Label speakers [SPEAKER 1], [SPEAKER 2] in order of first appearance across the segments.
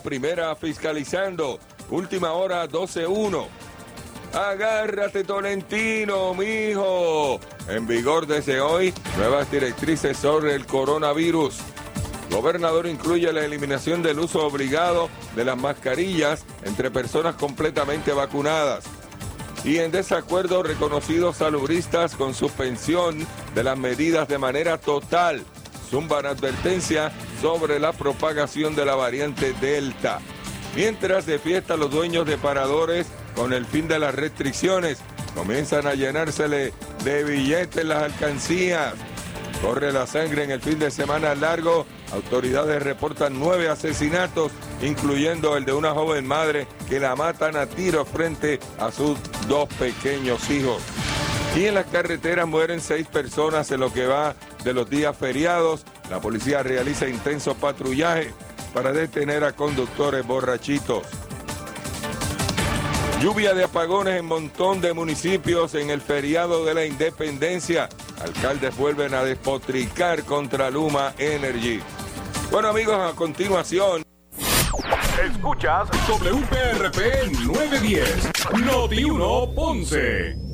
[SPEAKER 1] primera fiscalizando. Última hora 12-1. Agárrate Tolentino, mijo. En vigor desde hoy, nuevas directrices sobre el coronavirus. Gobernador incluye la eliminación del uso obligado de las mascarillas entre personas completamente vacunadas. Y en desacuerdo reconocidos salubristas con suspensión de las medidas de manera total. Zumban advertencia sobre la propagación de la variante Delta. Mientras de fiesta los dueños de paradores con el fin de las restricciones comienzan a llenársele de billetes las alcancías. Corre la sangre en el fin de semana largo. Autoridades reportan nueve asesinatos, incluyendo el de una joven madre que la matan a tiro frente a sus dos pequeños hijos. Y en las carreteras mueren seis personas en lo que va de los días feriados. La policía realiza intenso patrullaje para detener a conductores borrachitos. Lluvia de apagones en montón de municipios en el feriado de la independencia. Alcaldes vuelven a despotricar contra Luma Energy. Bueno amigos, a continuación.
[SPEAKER 2] Escuchas WPRP 910, Noti 1 Ponce.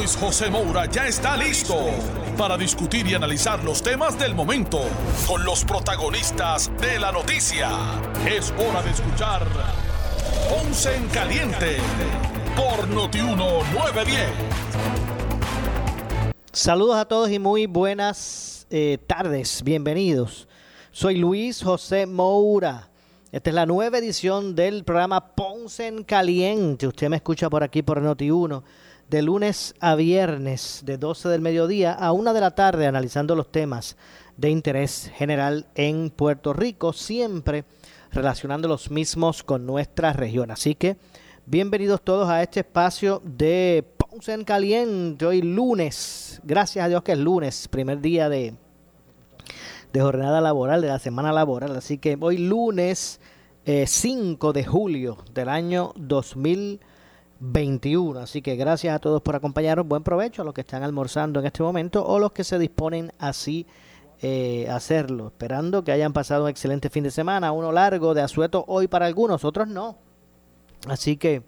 [SPEAKER 3] Luis José Moura ya está listo para discutir y analizar los temas del momento con los protagonistas de la noticia. Es hora de escuchar Ponce en Caliente por Notiuno 910.
[SPEAKER 4] Saludos a todos y muy buenas eh, tardes, bienvenidos. Soy Luis José Moura. Esta es la nueva edición del programa Ponce en Caliente. Usted me escucha por aquí por Noti1 de lunes a viernes de 12 del mediodía a 1 de la tarde analizando los temas de interés general en Puerto Rico, siempre relacionando los mismos con nuestra región. Así que bienvenidos todos a este espacio de Ponce en Caliente hoy lunes. Gracias a Dios que es lunes, primer día de, de jornada laboral, de la semana laboral. Así que hoy lunes 5 eh, de julio del año 2021. Así que gracias a todos por acompañarnos. Buen provecho a los que están almorzando en este momento o los que se disponen así eh, hacerlo. Esperando que hayan pasado un excelente fin de semana, uno largo de asueto hoy para algunos, otros no. Así que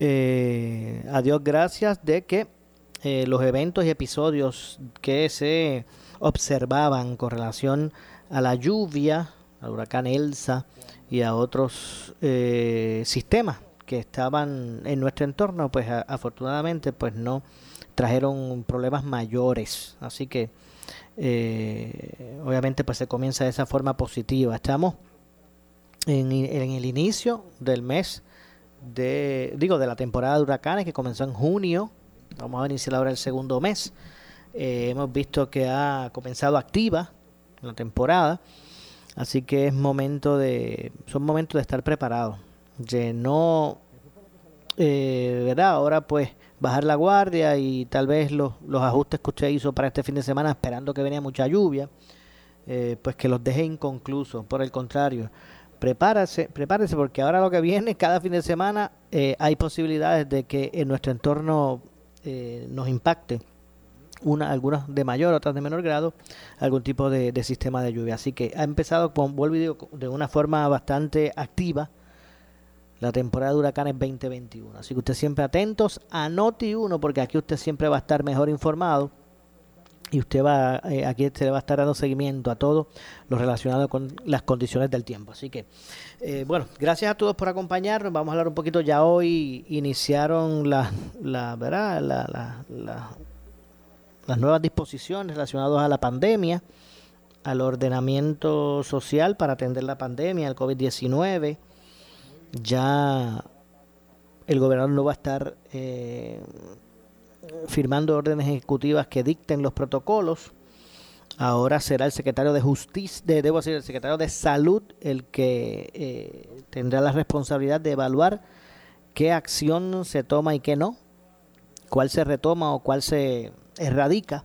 [SPEAKER 4] eh, a Dios gracias de que eh, los eventos y episodios que se observaban con relación a la lluvia, al huracán Elsa y a otros eh, sistemas que estaban en nuestro entorno, pues afortunadamente pues no trajeron problemas mayores. Así que eh, obviamente pues se comienza de esa forma positiva. Estamos en, en el inicio del mes de, digo, de la temporada de huracanes que comenzó en junio. Vamos a iniciar ahora el segundo mes. Eh, hemos visto que ha comenzado activa la temporada. Así que es momento de, son momentos de estar preparados. No, eh, ¿verdad? Ahora pues bajar la guardia y tal vez los, los ajustes que usted hizo para este fin de semana esperando que venía mucha lluvia, eh, pues que los deje inconclusos. Por el contrario, prepárese, prepárese porque ahora lo que viene, cada fin de semana eh, hay posibilidades de que en nuestro entorno eh, nos impacte una, algunas de mayor, otras de menor grado, algún tipo de, sistema de lluvia. Así que ha empezado, con, vuelvo y digo, de una forma bastante activa la temporada de huracanes 2021. Así que usted siempre atentos a Noti 1 porque aquí usted siempre va a estar mejor informado y usted va eh, aquí se le va a estar dando seguimiento a todo lo relacionado con las condiciones del tiempo. Así que, eh, bueno, gracias a todos por acompañarnos. Vamos a hablar un poquito. Ya hoy iniciaron la, ¿verdad? La, las nuevas disposiciones relacionadas a la pandemia, al ordenamiento social para atender la pandemia, el COVID-19. Ya el gobernador no va a estar eh, firmando órdenes ejecutivas que dicten los protocolos. Ahora será el secretario de Justicia, de, debo decir, el secretario de Salud el que eh, tendrá la responsabilidad de evaluar qué acción se toma y qué no, cuál se retoma o cuál se, radica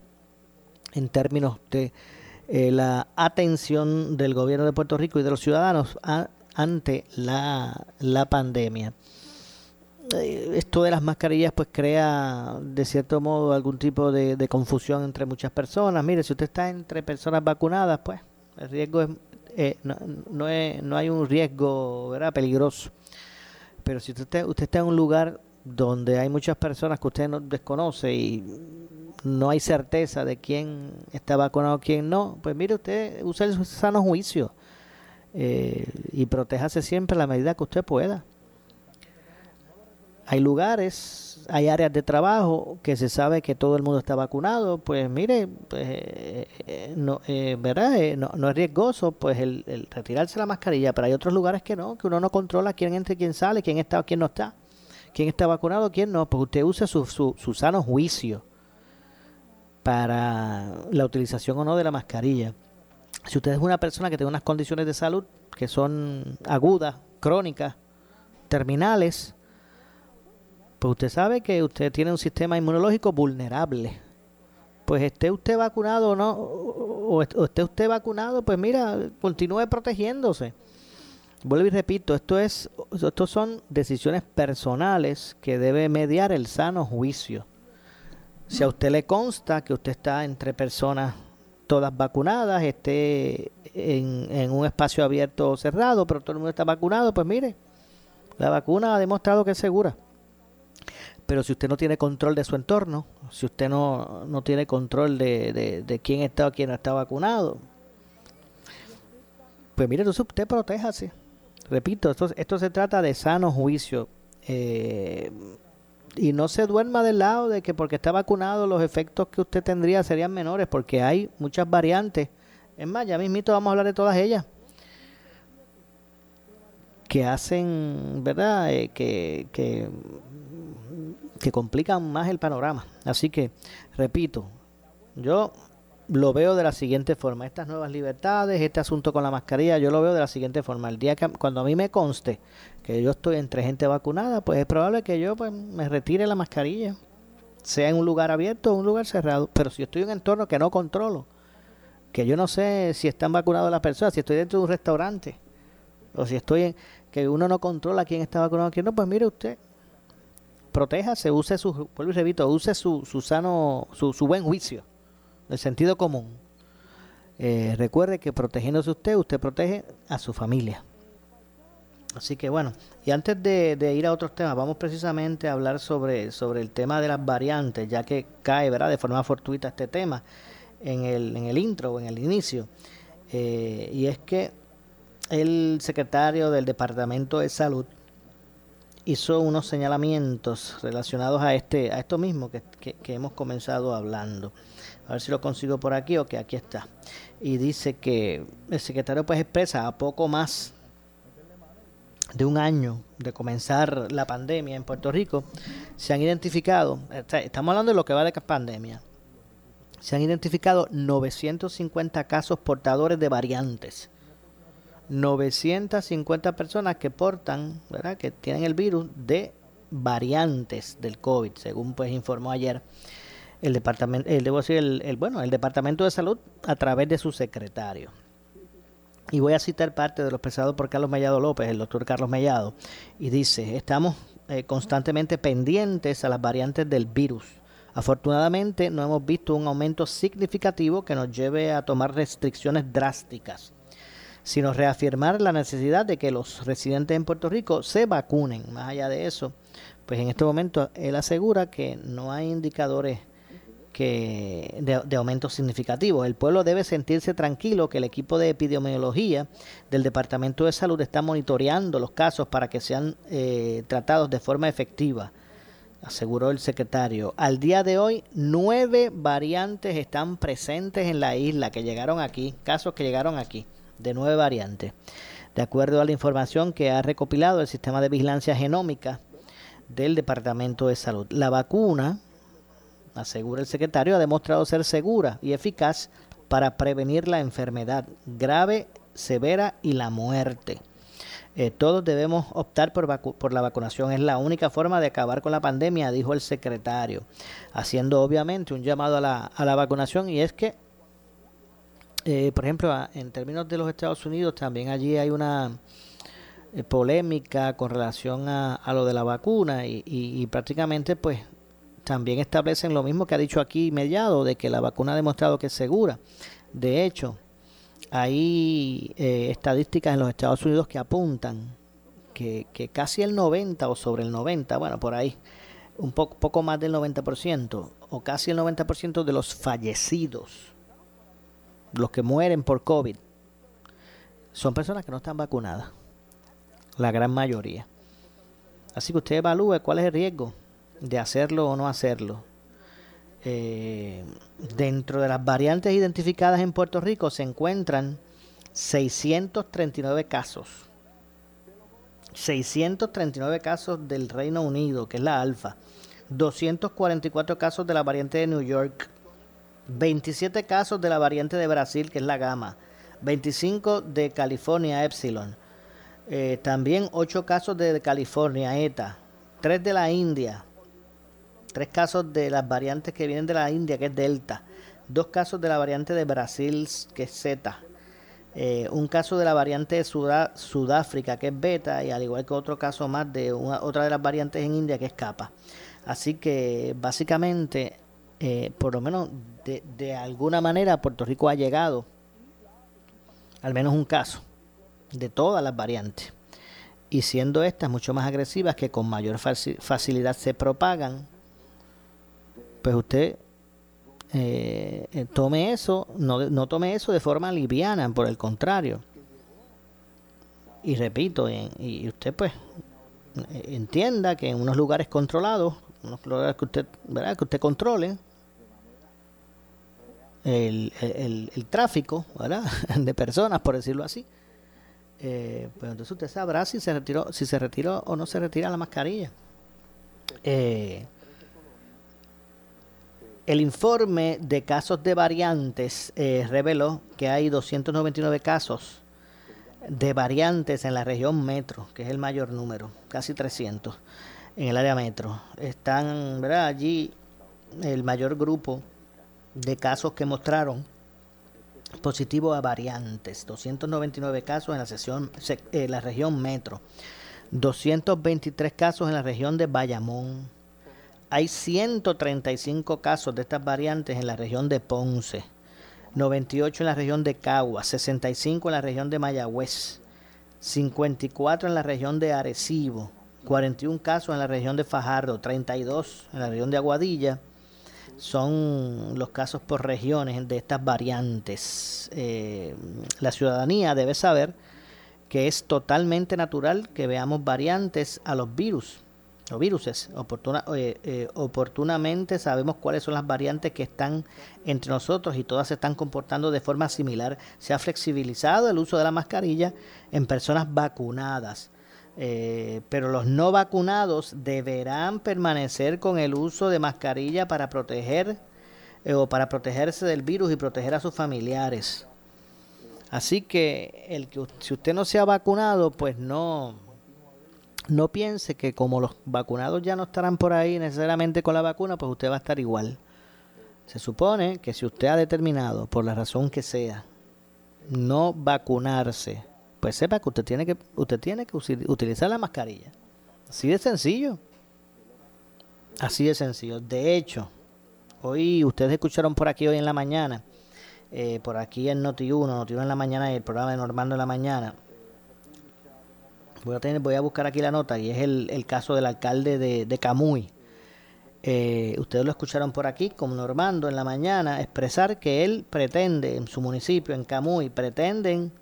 [SPEAKER 4] en términos de eh, la atención del gobierno de Puerto Rico y de los ciudadanos ante la, la pandemia. Eh, esto de las mascarillas pues crea de cierto modo algún tipo de, confusión entre muchas personas. Mire, si usted está entre personas vacunadas, pues el riesgo es, eh, no, no, es, no hay un riesgo ¿verdad? peligroso. Pero si usted, usted está en un lugar donde hay muchas personas que usted no desconoce y no hay certeza de quién está vacunado o quién no, pues mire usted, use el sano juicio eh, y protéjase siempre a la medida que usted pueda. Hay lugares, hay áreas de trabajo que se sabe que todo el mundo está vacunado, pues mire, pues, eh, eh, no, ¿verdad? No, no, es riesgoso pues el, retirarse la mascarilla, pero hay otros lugares que no, que uno no controla quién entra quién sale, quién está quién no está, quién está vacunado, quién no, pues usted use su, su, su sano juicio para la utilización o no de la mascarilla. Si usted es una persona que tiene unas condiciones de salud que son agudas, crónicas, terminales, pues usted sabe que usted tiene un sistema inmunológico vulnerable. Pues esté usted vacunado o no, o esté usted vacunado, pues mira, continúe protegiéndose. Vuelvo y repito, esto es, estos son decisiones personales que debe mediar el sano juicio. Si a usted le consta que usted está entre personas todas vacunadas, esté en, un espacio abierto o cerrado, pero todo el mundo está vacunado, pues mire, la vacuna ha demostrado que es segura. Pero si usted no tiene control de su entorno, si usted no, no tiene control de, de, quién está o quién no está vacunado, pues mire, entonces usted protéjase. Repito, esto, esto se trata de sano juicio. Eh, y no se duerma del lado de que porque está vacunado los efectos que usted tendría serían menores, porque hay muchas variantes. Es más, ya mismito vamos a hablar de todas ellas. Que hacen, ¿verdad? Eh, que, que, que complican más el panorama. Así que, repito, yo lo veo de la siguiente forma. Estas nuevas libertades, este asunto con la mascarilla, yo lo veo de la siguiente forma. El día que cuando a mí me conste que yo estoy entre gente vacunada, pues es probable que yo pues, me retire la mascarilla, sea en un lugar abierto o un lugar cerrado. Pero si estoy en un entorno que no controlo, que yo no sé si están vacunadas las personas, si estoy dentro de un restaurante, o si estoy en que uno no controla quién está vacunado, quién no, pues mire usted, protéjase, use su, vuelvo y repito, use su, su sano, su, su buen juicio el sentido común. Eh, recuerde que protegiéndose usted, usted protege a su familia. Así que bueno, y antes de, ir a otros temas, vamos precisamente a hablar sobre, sobre el tema de las variantes, ya que cae ¿verdad? de forma fortuita este tema en el, en el intro o en el inicio. Eh, y es que el secretario del Departamento de Salud hizo unos señalamientos relacionados a este a esto mismo que, que hemos comenzado hablando. A ver si lo consigo por aquí o que aquí está. Y dice que el secretario pues expresa a poco más de un año de comenzar la pandemia en Puerto Rico, se han identificado, estamos hablando de lo que va de pandemia, se han identificado 950 casos portadores de variantes. 950 personas que portan, ¿verdad? que tienen el virus de variantes del COVID, según pues informó ayer el departamento, el, debo decir, el, bueno, el Departamento de Salud a través de su secretario. Y voy a citar parte de lo expresado por Carlos Mellado López, el doctor Carlos Mellado, y dice, estamos eh, constantemente pendientes a las variantes del virus. Afortunadamente no hemos visto un aumento significativo que nos lleve a tomar restricciones drásticas, sino reafirmar la necesidad de que los residentes en Puerto Rico se vacunen. Más allá de eso, pues en este momento él asegura que no hay indicadores que de, aumentos significativos. El pueblo debe sentirse tranquilo que el equipo de epidemiología del Departamento de Salud está monitoreando los casos para que sean eh, tratados de forma efectiva, aseguró el secretario. Al día de hoy, nueve variantes están presentes en la isla que llegaron aquí, casos que llegaron aquí, de nueve variantes. De acuerdo a la información que ha recopilado el sistema de vigilancia genómica del Departamento de Salud, la vacuna asegura el secretario, ha demostrado ser segura y eficaz para prevenir la enfermedad grave, severa y la muerte. Eh, todos debemos optar por, por la vacunación. Es la única forma de acabar con la pandemia, dijo el secretario, haciendo obviamente un llamado a la, a la vacunación y es que, eh, por ejemplo, en términos de los Estados Unidos, también allí hay una eh, polémica con relación a, lo de la vacuna y, y, prácticamente pues también establecen lo mismo que ha dicho aquí Mediado, de que la vacuna ha demostrado que es segura. De hecho, hay eh, estadísticas en los Estados Unidos que apuntan que, casi el 90 o sobre el 90, bueno, por ahí, un poco, poco más del 90% o casi el 90% de los fallecidos, los que mueren por COVID, son personas que no están vacunadas, la gran mayoría. Así que usted evalúe cuál es el riesgo de hacerlo o no hacerlo. Eh, dentro de las variantes identificadas en Puerto Rico se encuentran 639 casos. 639 casos del Reino Unido, que es la alfa. 244 casos de la variante de New York. 27 casos de la variante de Brasil, que es la gamma. 25 de California Epsilon. Eh, también 8 casos de California ETA. 3 de la India tres casos de las variantes que vienen de la India, que es Delta, dos casos de la variante de Brasil, que es Z, eh, un caso de la variante de Sudáfrica, que es Beta, y al igual que otro caso más de otra de las variantes en India, que es Kappa. Así que básicamente, eh, por lo menos de, de alguna manera, Puerto Rico ha llegado al menos un caso de todas las variantes. Y siendo estas mucho más agresivas que con mayor facilidad se propagan, pues usted eh, eh, tome eso, no, no, tome eso de forma liviana, por el contrario. Y repito, y, usted pues eh, entienda que en unos lugares controlados, unos lugares que usted, ¿verdad? que usted controle, el, el, tráfico ¿verdad? de personas, por decirlo así, pues entonces usted sabrá si se retiró, si se retiró o no se retira la mascarilla. El informe de casos de variantes eh, reveló que hay 299 casos de variantes en la región metro, que es el mayor número, casi 300 en el área metro. Están allí el mayor grupo de casos que mostraron positivo a variantes, 299 casos en la, sesión, en la región metro, 223 casos en la región de Bayamón, hay 135 casos de estas variantes en la región de Ponce, 98 en la región de Cagua, 65 en la región de Mayagüez, 54 en la región de Arecibo, 41 casos en la región de Fajardo, 32 en la región de Aguadilla. Son los casos por regiones de estas variantes. Eh, la ciudadanía debe saber que es totalmente natural que veamos variantes a los virus o viruses. Oportuna, eh, eh, oportunamente sabemos cuáles son las variantes que están entre nosotros y todas se están comportando de forma similar. Se ha flexibilizado el uso de la mascarilla en personas vacunadas. Eh, pero los no vacunados deberán permanecer con el uso de mascarilla para proteger o para protegerse del virus y proteger a sus familiares. Así que el que si usted no se ha vacunado, pues no no piense que como los vacunados ya no estarán por ahí necesariamente con la vacuna, pues usted va a estar igual. Se supone que si usted ha determinado, por la razón que sea, no vacunarse, pues sepa que usted tiene que, usted tiene que utilizar la mascarilla. Así de sencillo. Así de sencillo. De hecho, hoy ustedes escucharon por aquí hoy en la mañana, eh, por aquí en Noti1, Noti1 en la mañana y el programa de Normando en la mañana, Voy a, tener, voy a buscar aquí la nota y es el, caso del alcalde de, Camuy. Eh, ustedes lo escucharon por aquí, como Normando en la mañana, expresar que él pretende, en su municipio, en Camuy, pretenden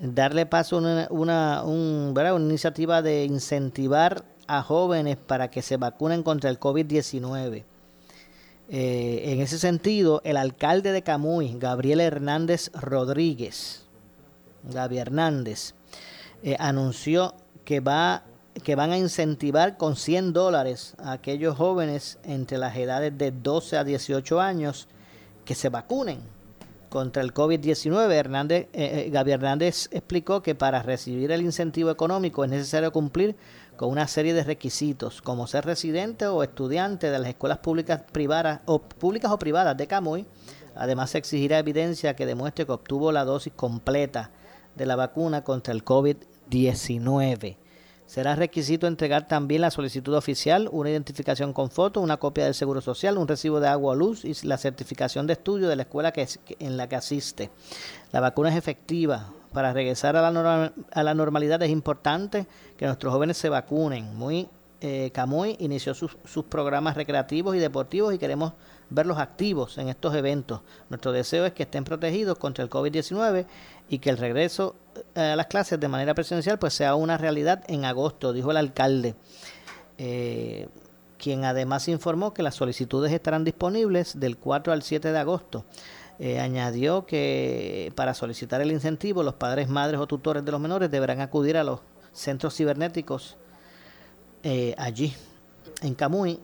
[SPEAKER 4] darle paso a una, una iniciativa de incentivar a jóvenes para que se vacunen contra el COVID-19. Eh, en ese sentido, el alcalde de Camuy, Gabriel Hernández Rodríguez, Gaby Hernández, eh, anunció que, va, que van a incentivar con 100 dólares a aquellos jóvenes entre las edades de 12 a 18 años que se vacunen contra el COVID-19. Hernández, eh, Gaby Hernández explicó que para recibir el incentivo económico es necesario cumplir con una serie de requisitos, como ser residente o estudiante de las escuelas públicas privadas o públicas o privadas de Camuy. Además, se exigirá evidencia que demuestre que obtuvo la dosis completa de la vacuna contra el COVID-19. Será requisito entregar también la solicitud oficial, una identificación con foto, una copia del Seguro Social, un recibo de agua o luz y la certificación de estudio de la escuela que, en la que asiste. La vacuna es efectiva. Para regresar a la, a la normalidad es importante que nuestros jóvenes se vacunen. Muy eh, Camuy inició sus, programas recreativos y deportivos y queremos verlos activos en estos eventos. Nuestro deseo es que estén protegidos contra el COVID-19 y que el regreso eh, a las clases de manera presencial pues sea una realidad en agosto, dijo el alcalde, eh, quien además informó que las solicitudes estarán disponibles del 4 al 7 de agosto. Añadió que para solicitar el incentivo los padres, madres o tutores de los menores deberán acudir a los centros cibernéticos allí en Camuy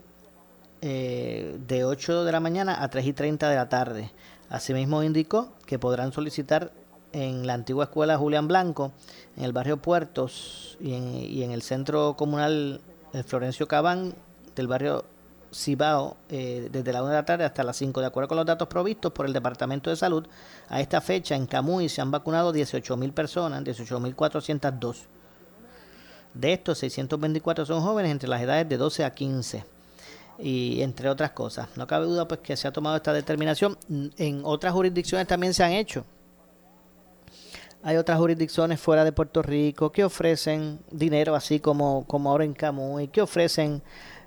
[SPEAKER 4] de 8 de la mañana a 3 y 30 de la tarde. Asimismo indicó que podrán solicitar en la antigua escuela Julián Blanco, en el barrio Puertos y en, el centro comunal Florencio Cabán del barrio Cibao, eh, desde la 1 de la tarde hasta las 5. De acuerdo con los datos provistos por el Departamento de Salud, a esta fecha en Camuy se han vacunado 18.000 personas, 18.402. De estos, 624 son jóvenes entre las edades de 12 a 15 y entre otras cosas. No cabe duda pues que se ha tomado esta determinación. En otras jurisdicciones también se han hecho. Hay otras jurisdicciones fuera de Puerto Rico que ofrecen dinero así como, como ahora en Camuy, que ofrecen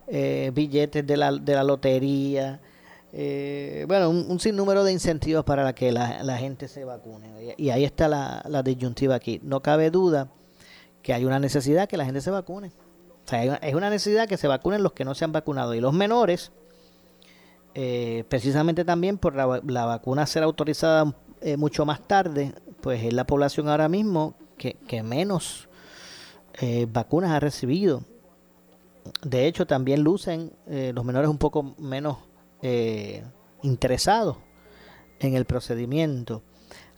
[SPEAKER 4] eh, billetes de la, de la lotería. Eh, bueno, un, sinnúmero de incentivos para que la, gente se vacune. Y, ahí está la, la, disyuntiva aquí. No cabe duda que hay una necesidad que la gente se vacune. O sea, es una necesidad que se vacunen los que no se han vacunado. Y los menores, eh, precisamente también por la, vacuna ser autorizada mucho más tarde, pues es la población ahora mismo que, menos eh, vacunas ha recibido. De hecho, también lucen eh, los menores un poco menos eh, interesados en el procedimiento.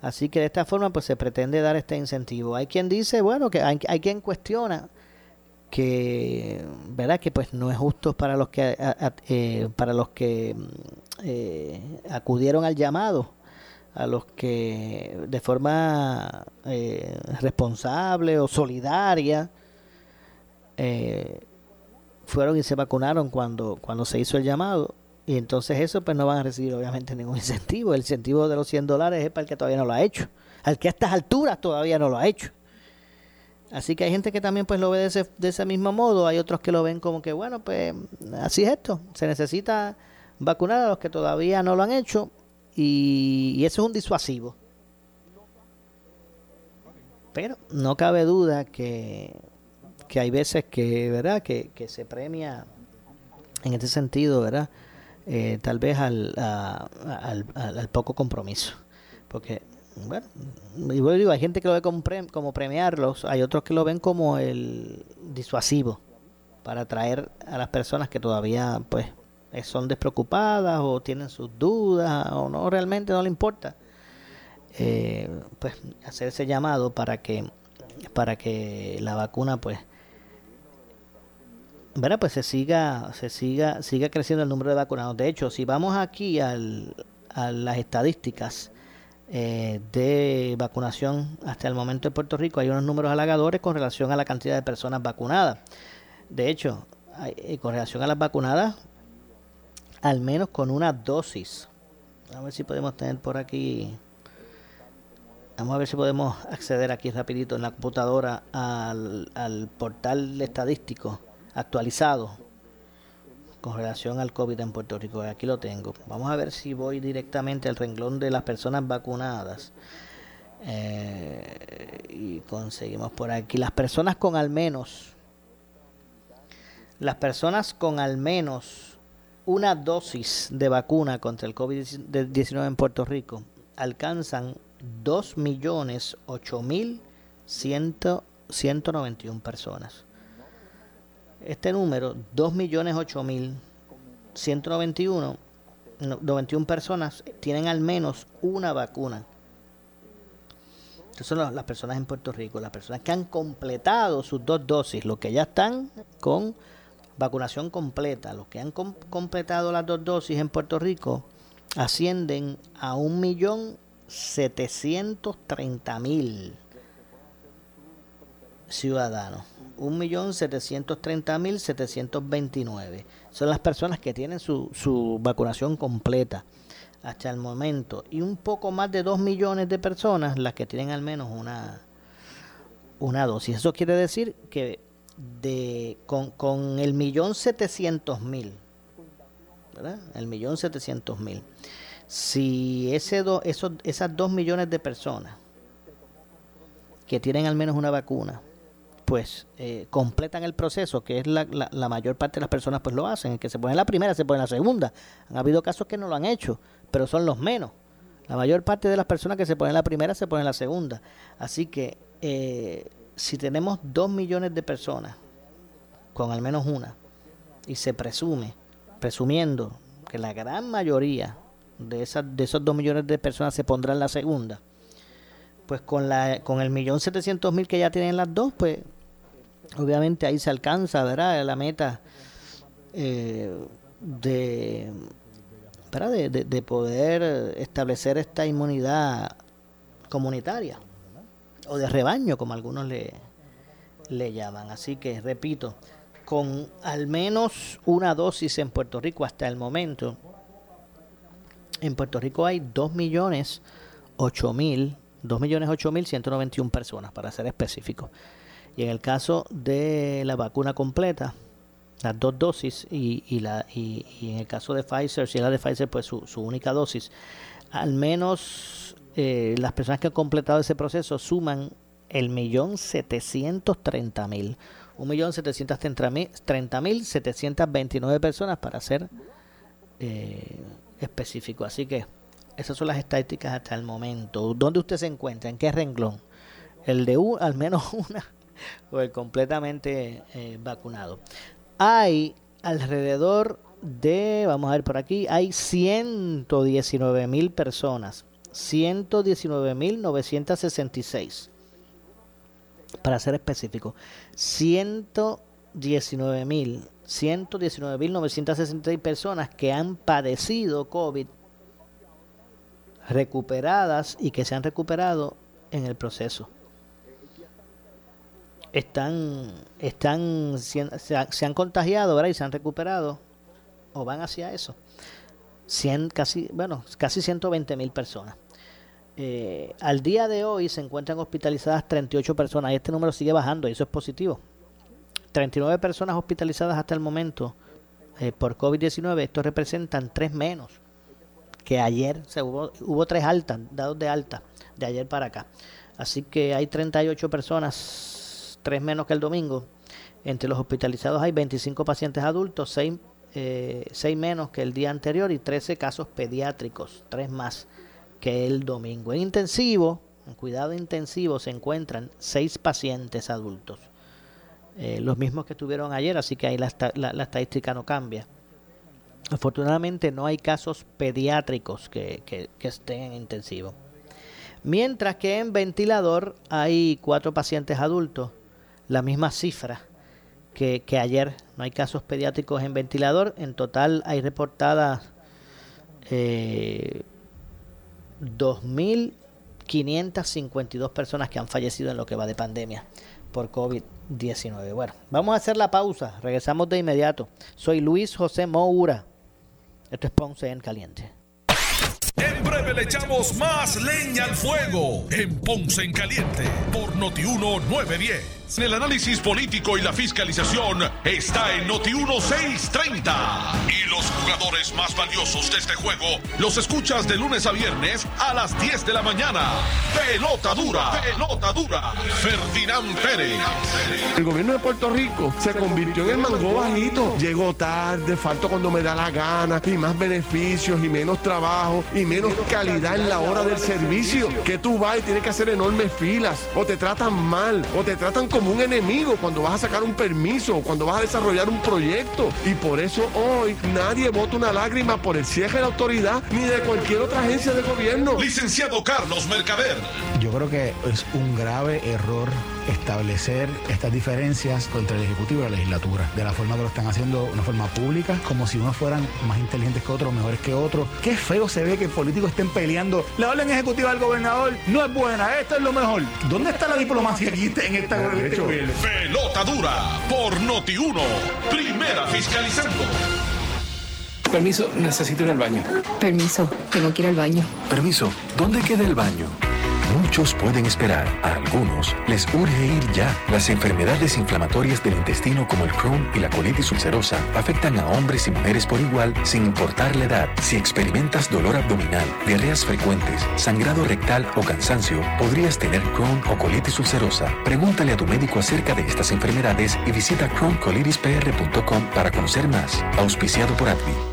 [SPEAKER 4] Así que de esta forma pues se pretende dar este incentivo. Hay quien dice, bueno, que hay, hay quien cuestiona que verdad que pues no es justo para los que para los que acudieron al llamado a los que de forma eh, responsable o solidaria eh, fueron y se vacunaron cuando, cuando se hizo el llamado. Y entonces eso pues no van a recibir obviamente ningún incentivo. El incentivo de los 100 dólares es para el que todavía no lo ha hecho. Al que a estas alturas todavía no lo ha hecho. Así que hay gente que también pues lo ve de ese, de ese mismo modo. Hay otros que lo ven como que bueno pues así es esto. Se necesita vacunar a los que todavía no lo han hecho y, eso es un disuasivo. Pero no cabe duda que, que hay veces que, ¿verdad? Que, se premia en este sentido, ¿verdad? Eh, tal vez al, al, poco compromiso. Porque, bueno, y digo, hay gente que lo ve como, como premiarlos, hay otros que lo ven como el disuasivo para atraer a las personas que todavía, pues, eh, son despreocupadas o tienen sus dudas o no realmente no le importa eh, pues hacer ese llamado para que para que la vacuna pues ¿verdad? pues se siga se siga siga creciendo el número de vacunados de hecho si vamos aquí al, a las estadísticas eh, de vacunación hasta el momento en Puerto Rico hay unos números halagadores con relación a la cantidad de personas vacunadas de hecho con relación a las vacunadas al menos con una dosis. A ver si podemos tener por aquí. Vamos a ver si podemos acceder aquí rapidito en la computadora al portal estadístico actualizado con relación al COVID en Puerto Rico. Aquí lo tengo. Vamos a ver si voy directamente al renglón de las personas vacunadas. Eh, y conseguimos por aquí las personas con al menos. Las personas con al menos una dosis de vacuna contra el COVID-19 en Puerto Rico alcanzan 2.008.191 personas. Este número, 2.008.191, 91 personas tienen al menos una vacuna. Estas son las personas en Puerto Rico, las personas que han completado sus dos dosis, los que ya están con vacunación completa, los que han completado las dos dosis en Puerto Rico, ascienden a 1.730.000 ciudadanos. 1.730.729. Son las personas que tienen su, su vacunación completa hasta el momento. Y un poco más de 2 millones de personas las que tienen al menos una, una dosis. Eso quiere decir que de, con, con el millón setecientos mil, El millón setecientos mil. Si ese do, esas 2 millones de personas que tienen al menos una vacuna, pues eh, completan el proceso, que es la, la, mayor parte de las personas pues lo hacen, el que se pone la primera, se pone la segunda. Han habido casos que no lo han hecho, pero son los menos. La mayor parte de las personas que se ponen en la primera se ponen en la segunda. Así que eh, si tenemos dos millones de personas con al menos una, y se presume, presumiendo que la gran mayoría de, esas, de esos dos millones de personas se pondrán la segunda, pues con, la, con el millón setecientos mil que ya tienen las dos, pues obviamente ahí se alcanza, ¿verdad? La meta eh, de, De, de, poder establecer esta inmunidad comunitaria o de rebaño, como algunos le, le llaman. Así que, repito, con al menos una dosis en Puerto Rico hasta el momento, en Puerto Rico hay 2 millones 8 mil 2 millones 8 mil 191 personas, para ser específico. Y en el caso de la vacuna completa, las dos dosis, y, y la, y, en el caso de Pfizer, si es la de Pfizer, pues su, única dosis, al menos eh, las personas que han completado ese proceso suman el millón setecientos treinta mil. Un millón setecientos treinta mil setecientos veintinueve personas para ser eh, específico. Así que esas son las estadísticas hasta el momento. ¿Dónde usted se encuentra? ¿En qué renglón? El de un, al menos una o el completamente eh, vacunado. Hay alrededor de, vamos a ver por aquí, hay 119 mil personas. 119 mil 966. Para ser específico. 119 mil 119 mil 966 personas que han padecido COVID recuperadas y que se han recuperado en el proceso. Están, están, se han, contagiado ¿verdad? y se han recuperado o van hacia eso. 100, casi, bueno, casi 120 mil personas. Eh, al día de hoy se encuentran hospitalizadas 38 personas y este número sigue bajando y eso es positivo. 39 personas hospitalizadas hasta el momento eh, por COVID-19, esto representan tres menos que ayer se hubo, hubo tres altas, dados de alta, de ayer para acá. Así que hay 38 personas, tres menos que el domingo. Entre los hospitalizados hay 25 pacientes adultos, 6, eh, menos que el día anterior y 13 casos pediátricos, tres más que el domingo. En intensivo, en cuidado intensivo, se encuentran 6 pacientes adultos. Eh, los mismos que estuvieron ayer, así que ahí la, la estadística no cambia. Afortunadamente no hay casos pediátricos que, estén en intensivo. Mientras que en ventilador hay cuatro pacientes adultos, la misma cifra que, ayer. No hay casos pediátricos en ventilador. En total hay reportadas eh, 2.552 personas que han fallecido en lo que va de pandemia por COVID-19. Bueno, vamos a hacer la pausa. Regresamos de inmediato. Soy Luis José Moura. Esto es Ponce en Caliente.
[SPEAKER 3] En breve le echamos más leña al fuego en Ponce en Caliente por Notiuno 910. El análisis político y la fiscalización está en Noti 1630. Y los jugadores más valiosos de este juego los escuchas de lunes a viernes a las 10 de la mañana. Pelota dura, pelota dura. Ferdinand Pérez.
[SPEAKER 5] El gobierno de Puerto Rico se convirtió en el mango bajito. Llegó tarde, faltó cuando me da la gana, y más beneficios, y menos trabajo, y menos calidad en la hora del servicio. Que tú vas y tienes que hacer enormes filas, o te tratan mal, o te tratan como un enemigo cuando vas a sacar un permiso, cuando vas a desarrollar un proyecto. Y por eso hoy nadie vota una lágrima por el cierre de la autoridad ni de cualquier otra agencia de gobierno.
[SPEAKER 3] Licenciado Carlos Mercader.
[SPEAKER 6] Yo creo que es un grave error establecer estas diferencias entre el Ejecutivo y la legislatura, de la forma que lo están haciendo de una forma pública, como si unos fueran más inteligentes que otros, mejores que otros. Qué feo se ve que políticos estén peleando. La orden ejecutiva del gobernador no es buena, esto es lo mejor. ¿Dónde está la diplomacia aquí en esta gobierno?
[SPEAKER 3] Pelota dura por Noti1. Primera fiscalizando.
[SPEAKER 7] Permiso, necesito ir al baño.
[SPEAKER 8] Permiso, tengo que ir al baño.
[SPEAKER 9] Permiso, ¿dónde queda el baño? Muchos pueden esperar, a algunos les urge ir ya. Las enfermedades inflamatorias del intestino como el Crohn y la colitis ulcerosa afectan a hombres y mujeres por igual sin importar la edad. Si experimentas dolor abdominal, diarreas frecuentes, sangrado rectal o cansancio, podrías tener Crohn o colitis ulcerosa. Pregúntale a tu médico acerca de estas enfermedades y visita crohncolitis.pr.com para conocer más. Auspiciado por ADVI.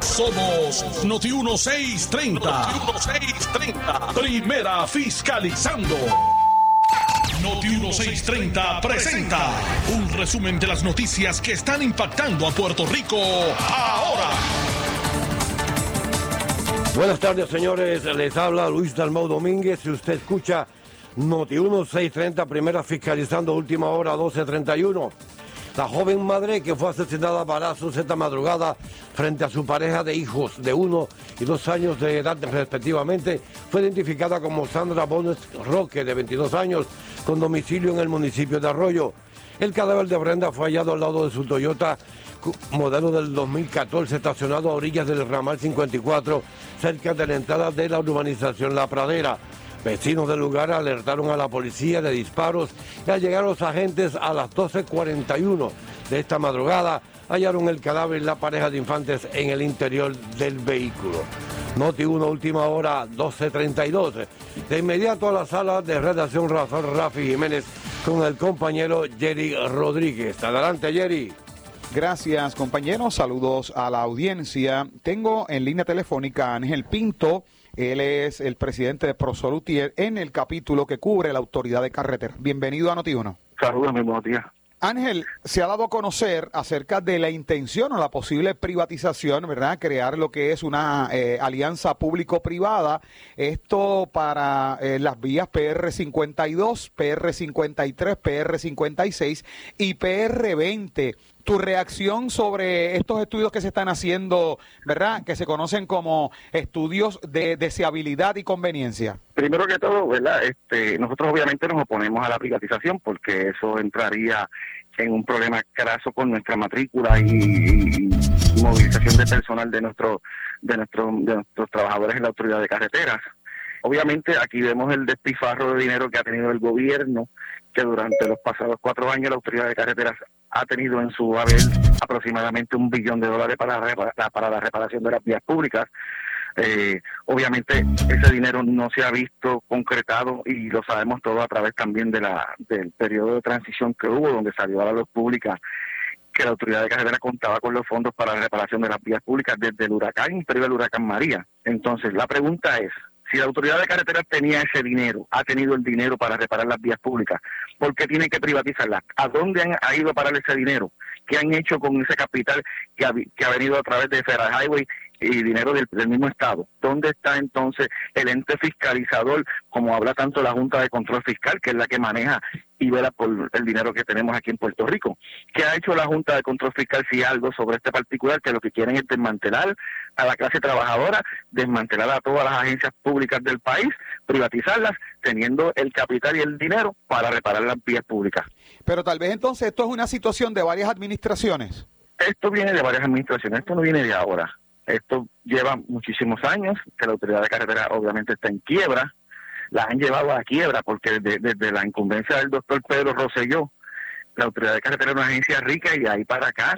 [SPEAKER 3] Somos Noti 1630. Noti 1630. Primera fiscalizando. Noti 1630 presenta un resumen de las noticias que están impactando a Puerto Rico ahora.
[SPEAKER 10] Buenas tardes, señores. Les habla Luis Dalmau Domínguez. Si usted escucha Noti 1630, primera fiscalizando, última hora 1231. La joven madre que fue asesinada a balazos esta madrugada frente a su pareja de hijos de uno y dos años de edad respectivamente fue identificada como Sandra Bones Roque, de 22 años, con domicilio en el municipio de Arroyo. El cadáver de Brenda fue hallado al lado de su Toyota modelo del 2014 estacionado a orillas del ramal 54 cerca de la entrada de la urbanización La Pradera. Vecinos del lugar alertaron a la policía de disparos y al llegar los agentes a las 12.41 de esta madrugada hallaron el cadáver y la pareja de infantes en el interior del vehículo. Noti 1, última hora, 12.32. De inmediato a la sala de redacción Rafi Jiménez con el compañero Jerry Rodríguez. Adelante, Jerry.
[SPEAKER 11] Gracias, compañeros. Saludos a la audiencia. Tengo en línea telefónica a Ángel Pinto. Él es el presidente de Prosolutier en el capítulo que cubre la autoridad de carretera. Bienvenido a Noti1.
[SPEAKER 12] Saludos, mi buenos días.
[SPEAKER 11] Ángel, se ha dado a conocer acerca de la intención o la posible privatización, ¿verdad? Crear lo que es una eh, alianza público-privada. Esto para eh, las vías PR52, PR53, PR56 y PR20. Tu reacción sobre estos estudios que se están haciendo, ¿verdad? Que se conocen como estudios de deseabilidad y conveniencia.
[SPEAKER 12] Primero que todo, ¿verdad? Este, nosotros obviamente nos oponemos a la privatización porque eso entraría en un problema craso con nuestra matrícula y, movilización de personal de nuestro de de nuestros trabajadores en la autoridad de carreteras. Obviamente aquí vemos el despifarro de dinero que ha tenido el gobierno, que durante los pasados cuatro años la autoridad de carreteras ha tenido en su haber aproximadamente un billón de dólares para, la para la reparación de las vías públicas. Eh, obviamente ese dinero no se ha visto concretado y lo sabemos todo a través también de la del periodo de transición que hubo, donde salió a la luz pública que la autoridad de carretera contaba con los fondos para la reparación de las vías públicas desde el huracán previo al huracán María. Entonces, la pregunta es, si la autoridad de carreteras tenía ese dinero, ha tenido el dinero para reparar las vías públicas, ¿por qué tiene que privatizarlas? ¿A dónde han, ha ido a parar ese dinero? ¿Qué han hecho con ese capital que ha, que ha venido a través de Federal Highway y dinero del, del mismo Estado? ¿Dónde está entonces el ente fiscalizador, como habla tanto la Junta de Control Fiscal, que es la que maneja y vela por el dinero que tenemos aquí en Puerto Rico? ¿Qué ha hecho la Junta de Control Fiscal si algo sobre este particular que lo que quieren es desmantelar a la clase trabajadora, desmantelar a todas las agencias públicas del país, privatizarlas, teniendo el capital y el dinero para reparar las vías públicas?
[SPEAKER 11] Pero tal vez entonces esto es una situación de varias administraciones.
[SPEAKER 12] Esto viene de varias administraciones, esto no viene de ahora. Esto lleva muchísimos años, que la autoridad de carretera obviamente está en quiebra, la han llevado a quiebra porque desde, la incumbencia del doctor Pedro Rosselló, la autoridad de carretera es una agencia rica y ahí para acá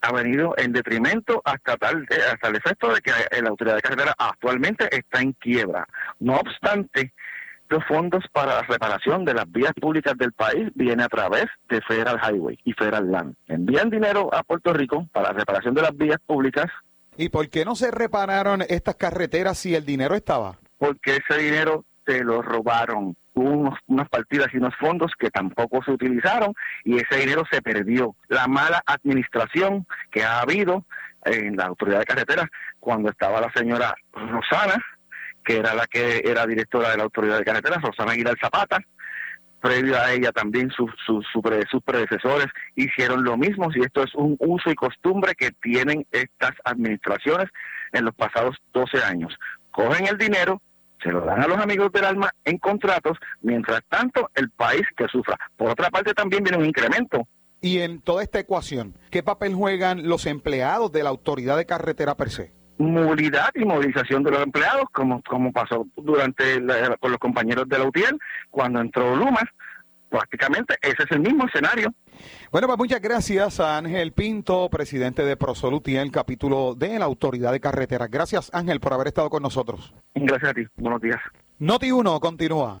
[SPEAKER 12] ha venido en detrimento hasta tal eh, hasta el efecto de que eh, la autoridad de carretera actualmente está en quiebra. No obstante, los fondos para la reparación de las vías públicas del país viene a través de Federal Highway y Federal Land. Envían dinero a Puerto Rico para la reparación de las vías públicas
[SPEAKER 11] ¿Y por qué no se repararon estas carreteras si el dinero estaba?
[SPEAKER 12] porque ese dinero se lo robaron. Hubo unos- unas partidas y unos fondos que tampoco se utilizaron y ese dinero se perdió. La mala administración que ha habido en la autoridad de carreteras cuando estaba la señora Rosana, que era la que era directora de la autoridad de carreteras, Rosana Aguilar Zapata, previo a ella también sus, sus, sus pre- sus predecesores hicieron lo mismo y esto es un uso y costumbre que tienen estas administraciones en los pasados 12 años. Cogen el dinero, se lo dan a los amigos del alma en contratos, mientras tanto el país que sufra. Por otra parte también viene un incremento.
[SPEAKER 11] Y en toda esta ecuación, ¿qué papel juegan los empleados de la autoridad de carretera per se?
[SPEAKER 12] Movilidad y movilización de los empleados, como, como pasó durante la- con los compañeros de la UTIEL, cuando entró Luma, prácticamente ese es el mismo escenario.
[SPEAKER 11] Bueno, pues muchas gracias a Ángel Pinto, presidente de Prosolutien, el capítulo de la Autoridad de Carreteras. Gracias, Ángel, por haber estado con nosotros.
[SPEAKER 12] Gracias a ti. Buenos días.
[SPEAKER 11] Noti 1 continúa.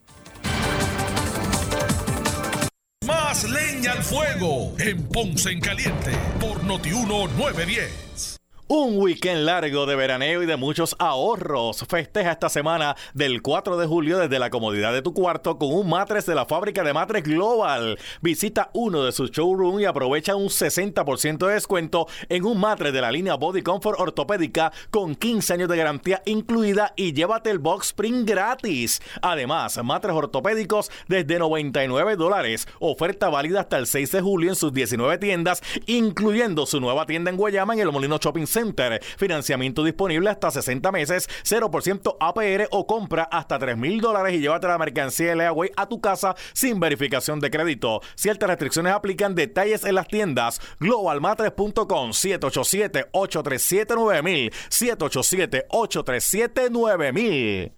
[SPEAKER 3] Más leña al fuego en Ponce en Caliente por Notiuno 910.
[SPEAKER 13] Un weekend largo de veraneo y de muchos ahorros. Festeja esta semana del 4 de julio desde la comodidad de tu cuarto con un matres de la fábrica de matres Global. Visita uno de sus showrooms y aprovecha un 60% de descuento en un matres de la línea Body Comfort ortopédica con 15 años de garantía incluida y llévate el box spring gratis. Además, matres ortopédicos desde 99 dólares. Oferta válida hasta el 6 de julio en sus 19 tiendas, incluyendo su nueva tienda en Guayama en el Molino Shopping Center. Financiamiento disponible hasta 60 meses, 0% APR o compra hasta 3 mil dólares y llévate la mercancía de Leaway a tu casa sin verificación de crédito. Ciertas restricciones aplican detalles en las tiendas. Globalmatres.com 787-837-9000 787-837-9000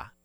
[SPEAKER 14] 있다.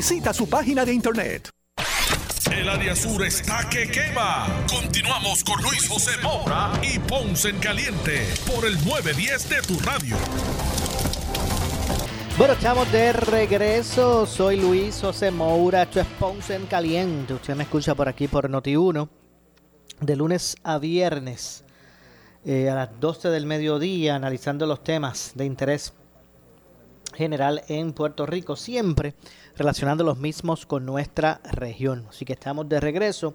[SPEAKER 14] Visita su página de internet.
[SPEAKER 3] El área sur está que quema. Continuamos con Luis José Moura y Ponce en Caliente por el 910 de tu radio.
[SPEAKER 4] Bueno, estamos de regreso. Soy Luis José Moura. Esto es Ponce en Caliente. Usted me escucha por aquí por Noti1 de lunes a viernes eh, a las 12 del mediodía analizando los temas de interés general en Puerto Rico, siempre relacionando los mismos con nuestra región. Así que estamos de regreso.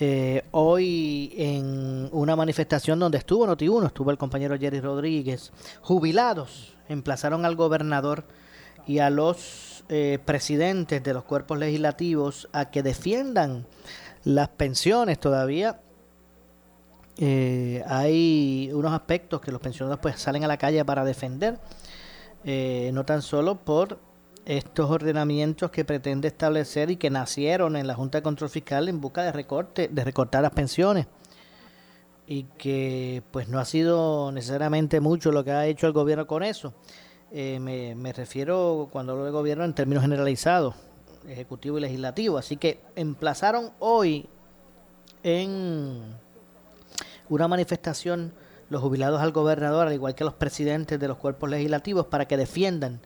[SPEAKER 4] Eh, hoy en una manifestación donde estuvo Noti1, estuvo el compañero Jerry Rodríguez, jubilados emplazaron al gobernador y a los eh, presidentes de los cuerpos legislativos a que defiendan las pensiones todavía. Eh, hay unos aspectos que los pensionados pues salen a la calle para defender, no tan solo por estos ordenamientos que pretende establecer y que nacieron en la Junta de Control Fiscal en busca de recorte, de recortar las pensiones y que pues no ha sido necesariamente mucho lo que ha hecho el gobierno con eso. Eh, me, me, refiero cuando hablo de gobierno en términos generalizados, ejecutivo y legislativo. Así que emplazaron hoy en una manifestación los jubilados al gobernador, al igual que los presidentes de los cuerpos legislativos, para que defiendan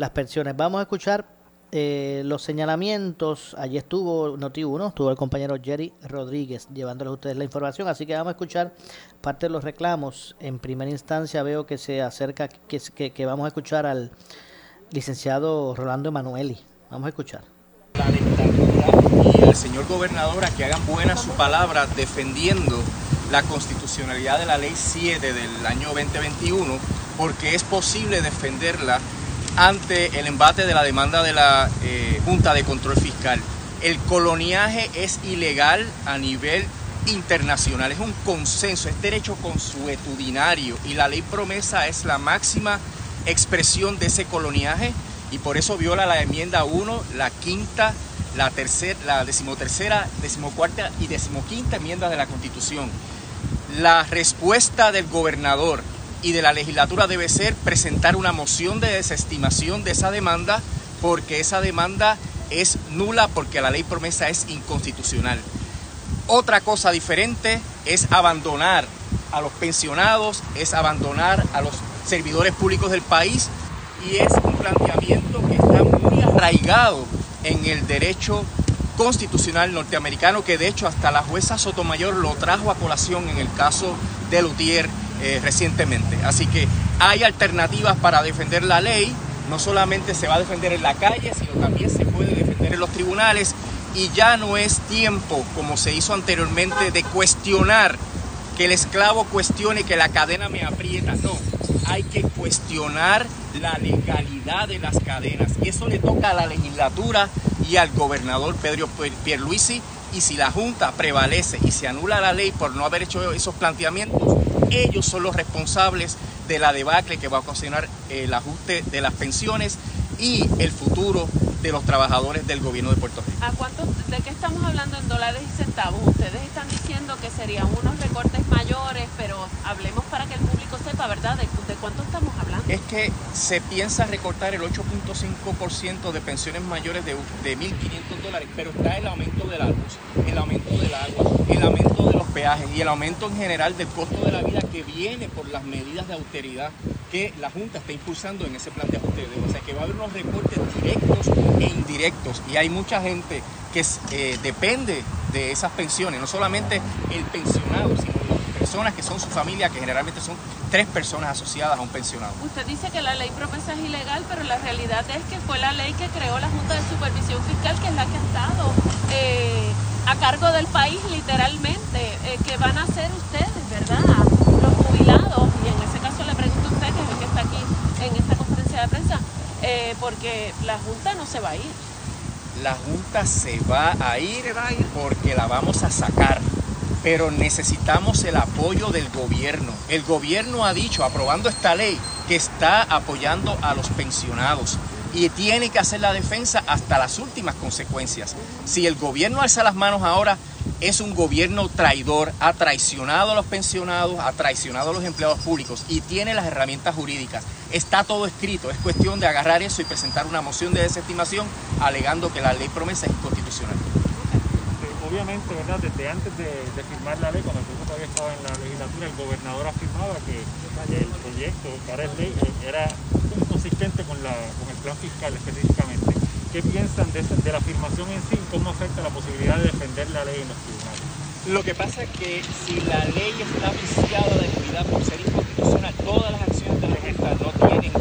[SPEAKER 4] las pensiones. Vamos a escuchar eh, los señalamientos. Allí estuvo Noti1, estuvo el compañero Jerry Rodríguez llevándoles a ustedes la información. Así que vamos a escuchar parte de los reclamos. En primera instancia veo que se acerca, que, que, que vamos a escuchar al licenciado Rolando Emanueli. Vamos a escuchar.
[SPEAKER 15] Y al señor gobernador a que hagan buena su palabra defendiendo la constitucionalidad de la ley 7 del año 2021 porque es posible defenderla ante el embate de la demanda de la eh, Junta de Control Fiscal. El coloniaje es ilegal a nivel internacional, es un consenso, es derecho consuetudinario y la ley promesa es la máxima expresión de ese coloniaje y por eso viola la enmienda 1, la quinta, la tercera, la decimotercera, decimocuarta y decimoquinta enmienda de la Constitución. La respuesta del gobernador y de la legislatura debe ser presentar una moción de desestimación de esa demanda porque esa demanda es nula porque la ley promesa es inconstitucional. Otra cosa diferente es abandonar a los pensionados, es abandonar a los servidores públicos del país y es un planteamiento que está muy arraigado en el derecho constitucional norteamericano que de hecho hasta la jueza Sotomayor lo trajo a colación en el caso de Lutier eh, recientemente. Así que hay alternativas para defender la ley, no solamente se va a defender en la calle, sino también se puede defender en los tribunales y ya no es tiempo, como se hizo anteriormente, de cuestionar que el esclavo cuestione que la cadena me aprieta. No, hay que cuestionar la legalidad de las cadenas. Y eso le toca a la legislatura y al gobernador Pedro Pierluisi. Y si la Junta prevalece y se anula la ley por no haber hecho esos planteamientos, ellos son los responsables de la debacle que va a ocasionar el ajuste de las pensiones y el futuro de los trabajadores del gobierno de Puerto Rico.
[SPEAKER 16] ¿A cuánto, ¿De qué estamos hablando en dólares y centavos? Ustedes están diciendo que serían unos recortes mayores, pero hablemos para que el público sepa, ¿verdad? ¿De, de cuánto estamos hablando?
[SPEAKER 15] Es que se piensa recortar el 8.5% de pensiones mayores de, de 1.500 dólares, pero está el aumento de la luz, el aumento del agua, el aumento de los peajes y el aumento en general del costo de la vida que viene por las medidas de austeridad que la Junta está impulsando en ese plan de ajuste. O sea que va a haber unos recortes directos e indirectos y hay mucha gente que eh, depende de esas pensiones, no solamente el pensionado, sino las personas que son su familia, que generalmente son tres personas asociadas a un pensionado.
[SPEAKER 16] Usted dice que la ley promesa es ilegal, pero la realidad es que fue la ley que creó la Junta de Supervisión Fiscal, que es la que ha estado eh, a cargo del país literalmente, eh, que van a hacer ustedes, ¿verdad? Los jubilados, y en ese caso le pregunto a usted, que es el que prensa, eh, porque la Junta no se va a ir.
[SPEAKER 15] la Junta se va a ir porque la vamos a sacar. Pero necesitamos el apoyo del gobierno. El gobierno ha dicho, aprobando esta ley, que está apoyando a los pensionados y tiene que hacer la defensa hasta las últimas consecuencias. Si el gobierno alza las manos ahora, es un gobierno traidor, ha traicionado a los pensionados, ha traicionado a los empleados públicos y tiene las herramientas jurídicas. Está todo escrito, es cuestión de agarrar eso y presentar una moción de desestimación alegando que la ley promesa es inconstitucional.
[SPEAKER 17] Obviamente, ¿verdad? Desde antes de, firmar la ley, cuando el proyecto todavía estaba en la legislatura, el gobernador afirmaba que el proyecto, que ahora ley, eh, era inconsistente con, la, con el plan fiscal específicamente. ¿Qué piensan de, la afirmación en sí cómo afecta la posibilidad de defender la ley en los tribunales?
[SPEAKER 15] Lo que pasa es que si la ley está viciada de nulidad por ser inconstitucional, todas las acciones de la Junta no tienen,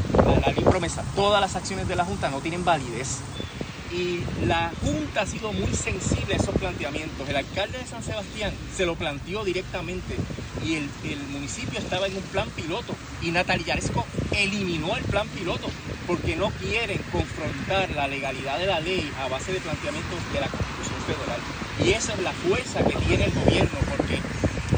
[SPEAKER 15] la, ley promesa, todas las acciones de la Junta no tienen validez. Y la Junta ha sido muy sensible a esos planteamientos. El alcalde de San Sebastián se lo planteó directamente y el, el municipio estaba en un plan piloto y Natalia Yaresco eliminó el plan piloto porque no quieren confrontar la legalidad de la ley a base de planteamientos de la Constitución Federal. Y esa es la fuerza que tiene el gobierno porque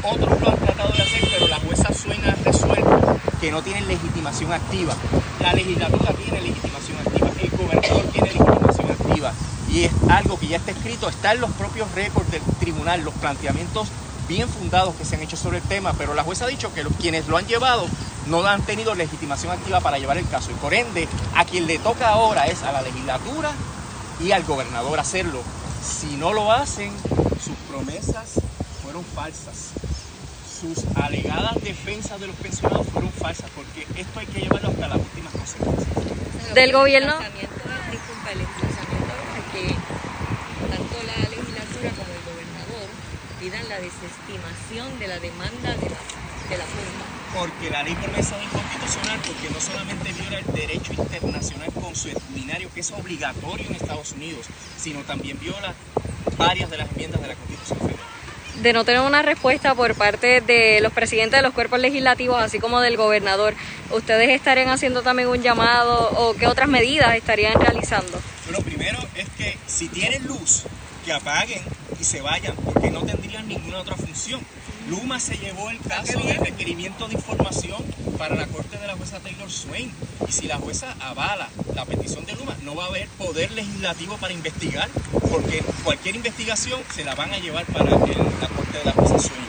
[SPEAKER 15] otros lo han tratado de hacer, pero la jueza suena resuelto que no tienen legitimación activa. La legislatura tiene legitimación activa, el gobernador tiene legitimación activa. Y es algo que ya está escrito, está en los propios récords del tribunal, los planteamientos bien fundados que se han hecho sobre el tema, pero la jueza ha dicho que los, quienes lo han llevado no han tenido legitimación activa para llevar el caso. Y por ende, a quien le toca ahora es a la legislatura y al gobernador hacerlo. Si no lo hacen, sus promesas fueron falsas sus alegadas defensas de los pensionados fueron falsas, porque esto hay que llevarlo hasta las últimas consecuencias.
[SPEAKER 18] Del gobierno.
[SPEAKER 19] Disculpa, el emplazamiento es que tanto la legislatura como el gobernador pidan la desestimación de la demanda de la, de la Junta.
[SPEAKER 15] Porque la ley promesa es inconstitucional, porque no solamente viola el derecho internacional consuetudinario, que es obligatorio en Estados Unidos, sino también viola varias de las enmiendas de la Constitución Federal.
[SPEAKER 18] de no tener una respuesta por parte de los presidentes de los cuerpos legislativos, así como del gobernador, ¿ustedes estarían haciendo también un llamado o qué otras medidas estarían realizando?
[SPEAKER 15] Bueno, primero es que si tienen luz, que apaguen y se vayan, porque no tendrían ninguna otra función. Luma se llevó el caso de requerimiento de información para la corte de la jueza Taylor Swain. Y si la jueza avala la petición de Luma, no va a haber poder legislativo para investigar, porque cualquier investigación se la van a llevar para el- la corte de la jueza Swain.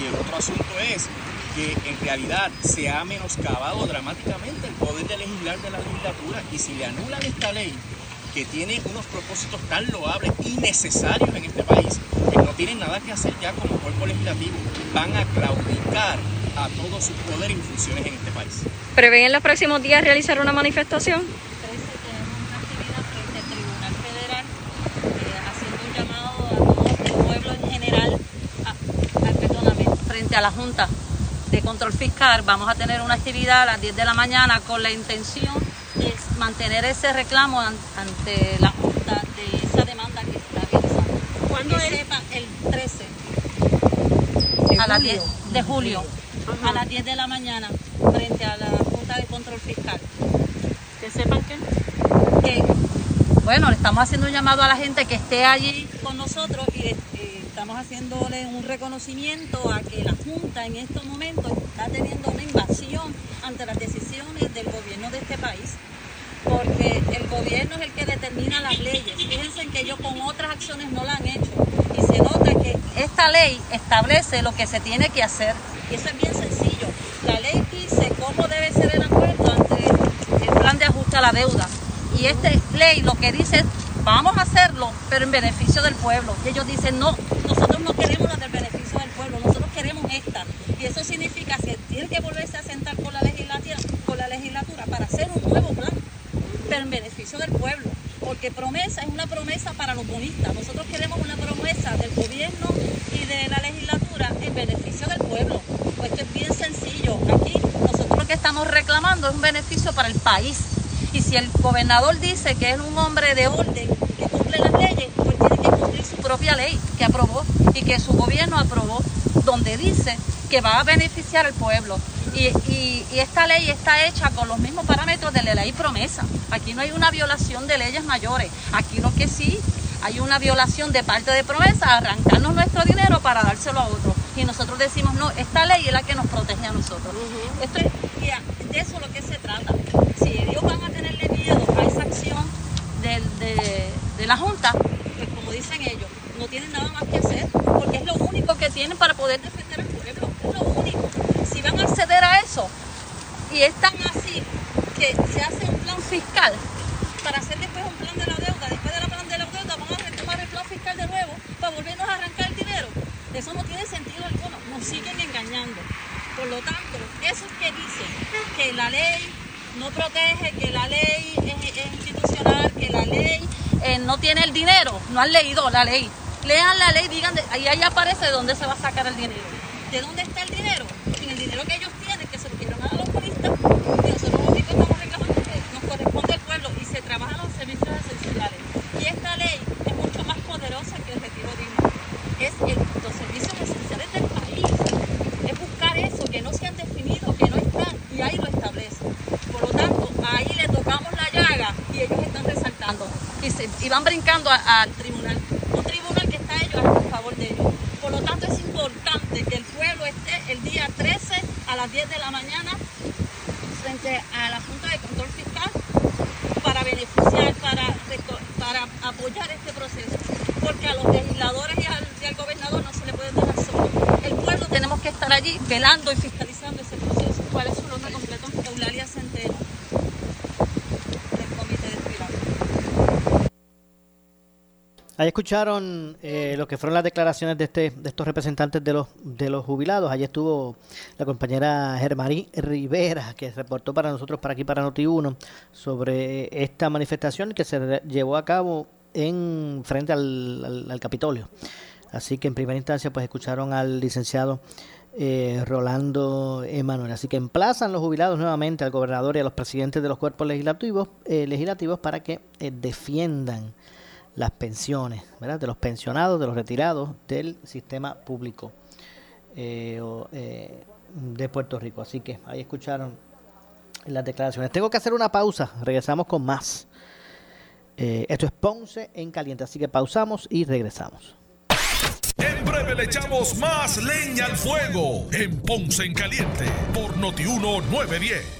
[SPEAKER 15] Y el otro asunto es que en realidad se ha menoscabado dramáticamente el poder de legislar de la legislatura. Y si le anulan esta ley, que tiene unos propósitos tan loables y necesarios en este país, que no tienen nada que hacer ya como cuerpo legislativo, van a claudicar a todo su poder y funciones en este país.
[SPEAKER 18] ¿Prevén en los próximos días realizar una manifestación?
[SPEAKER 19] frente al Tribunal Federal, eh, haciendo un llamado a todo el pueblo en general, a- a- perdóname, frente a la Junta de Control Fiscal. Vamos a tener una actividad a las 10 de la mañana con la intención mantener ese reclamo an- ante la Junta de esa demanda que está realizando.
[SPEAKER 18] ¿Cuándo
[SPEAKER 19] que
[SPEAKER 18] es?
[SPEAKER 19] sepa, el 13 a las 10 de julio, a las 10 de la mañana, frente a la Junta de Control Fiscal.
[SPEAKER 18] Que sepan que
[SPEAKER 19] que, bueno, le estamos haciendo un llamado a la gente que esté allí con nosotros y eh, estamos haciéndole un reconocimiento a que la Junta en estos momentos está teniendo una invasión ante las decisiones del gobierno de este país. Porque el gobierno es el que determina las leyes. Fíjense que ellos con otras acciones no la han hecho. Y se nota que esta ley establece lo que se tiene que hacer. Y eso es bien sencillo. La ley dice cómo debe ser el acuerdo ante el plan de ajuste a la deuda. Y esta ley lo que dice es, vamos a hacerlo, pero en beneficio del pueblo. Y ellos dicen, no, nosotros no queremos la del beneficio del pueblo, nosotros queremos esta. Y eso significa que tiene que volverse a sentar con la legislatura, para hacer un nuevo plan, en beneficio del pueblo. Porque promesa es una promesa para los bonistas. Nosotros queremos una promesa del gobierno y de la legislatura en beneficio del pueblo. Pues esto es bien sencillo. Aquí nosotros lo que estamos reclamando es un beneficio para el país. Y si el gobernador dice que es un hombre de orden, que cumple las leyes, pues tiene que cumplir su propia ley que aprobó y que su gobierno aprobó, donde dice que va a beneficiar al pueblo. Y, y- y esta ley está hecha con los mismos parámetros de la ley promesa. Aquí no hay una violación de leyes mayores. Aquí lo que sí hay una violación de parte de promesa, arrancarnos nuestro dinero para dárselo a otro. Y nosotros decimos, no, esta ley es la que nos protege a nosotros. Esto es, de eso es lo que se trata. Si ellos van a tenerle miedo a esa acción de, de la Junta, pues como dicen ellos, no tienen nada más que hacer, porque es lo único que tienen para poder defender al pueblo. Es lo único. Si van a acceder a eso, y es tan así que se hace un plan fiscal para hacer después un plan de la deuda, después de la plan de la deuda van a retomar el plan fiscal de nuevo para volvernos a arrancar el dinero. Eso no tiene sentido alguno, nos siguen engañando. Por lo tanto, esos que dicen que la ley no protege, que la ley es, es institucional, que la ley eh, no tiene el dinero, no han leído la ley. Lean la ley, digan, ahí, ahí aparece de dónde se va a sacar el dinero. ¿De dónde está el dinero que ellos tienen, que se lo quieren dar a los turistas, y nosotros lo único que estamos reclamando es que nos corresponde al pueblo y se trabajan los servicios esenciales. Y esta ley es mucho más poderosa que el retiro digno. Es el- los servicios esenciales del país. Es buscar eso, que no se han definido, que no están, y ahí lo establece. Por lo tanto, ahí le tocamos la llaga y ellos están resaltando. Y, se- y van brincando a- al tribunal. Un tribunal que está ellos a favor de ellos. Por lo tanto, es importante que el pueblo esté el día 13 a las 10 de la mañana frente a la Junta de Control Fiscal para beneficiar, para, reco- para apoyar este proceso. Porque a los legisladores y al, y al gobernador no se le puede dejar solo. El pueblo tenemos que estar allí velando y fiscalizando ese proceso. ¿Cuál es su nombre completo? Eulalia Centeno, del Comité del Pilar.
[SPEAKER 4] Ahí escucharon eh, lo que fueron las declaraciones de, este, de estos representantes de los, de los jubilados. Allí estuvo la compañera Germarí Rivera, que reportó para nosotros, para aquí, para Noti1, sobre esta manifestación que se llevó a cabo en frente al, al- al Capitolio. Así que en primera instancia, pues escucharon al licenciado eh, Rolando Emanuel. Así que emplazan los jubilados nuevamente al gobernador y a los presidentes de los cuerpos legislativos, eh, legislativos para que eh, defiendan las pensiones, ¿verdad? De los pensionados, de los retirados del sistema público eh, eh, de Puerto Rico. Así que ahí escucharon las declaraciones. Tengo que hacer una pausa, regresamos con más. Eh, esto es Ponce en Caliente, así que pausamos y regresamos.
[SPEAKER 3] En breve le echamos más leña al fuego en Ponce en Caliente por Notiuno 910.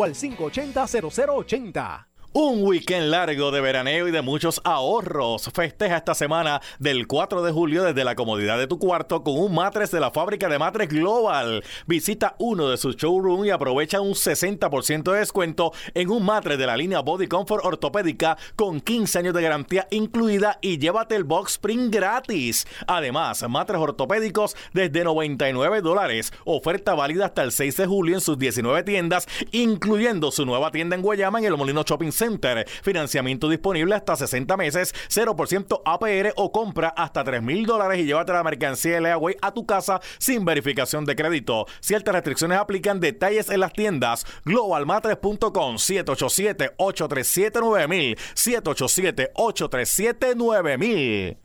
[SPEAKER 20] o al 580-0080.
[SPEAKER 13] Un weekend largo de veraneo y de muchos ahorros. Festeja esta semana del 4 de julio desde la comodidad de tu cuarto con un matres de la fábrica de matres Global. Visita uno de sus showrooms y aprovecha un 60% de descuento en un matres de la línea Body Comfort ortopédica con 15 años de garantía incluida y llévate el box spring gratis. Además, matres ortopédicos desde 99 dólares. Oferta válida hasta el 6 de julio en sus 19 tiendas, incluyendo su nueva tienda en Guayama en el Molino Shopping Center. Financiamiento disponible hasta 60 meses, 0% APR o compra hasta 3 mil dólares y llévate la mercancía de Leaway a tu casa sin verificación de crédito. Ciertas restricciones aplican detalles en las tiendas. Globalmatres.com 787-837-9000 787-837-9000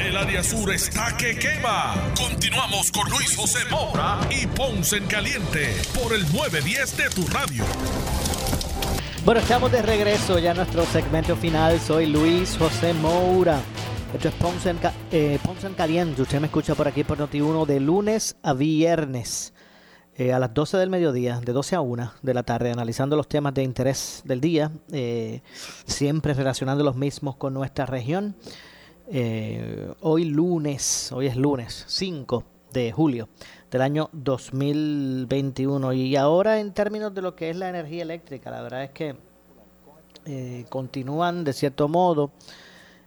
[SPEAKER 3] El área sur está que quema. Continuamos con Luis José Moura y Ponce en Caliente por el 910 de tu radio.
[SPEAKER 4] Bueno, estamos de regreso ya a nuestro segmento final. Soy Luis José Moura. Esto es Ponce en, eh, Ponce en Caliente. Usted me escucha por aquí por Noti1 de lunes a viernes. eh, a las 12 del mediodía, de 12 a 1 de la tarde, analizando los temas de interés del día, eh, siempre relacionando los mismos con nuestra región. Eh, hoy lunes, hoy es lunes 5 de julio del año 2021 y ahora en términos de lo que es la energía eléctrica, la verdad es que continúan de cierto modo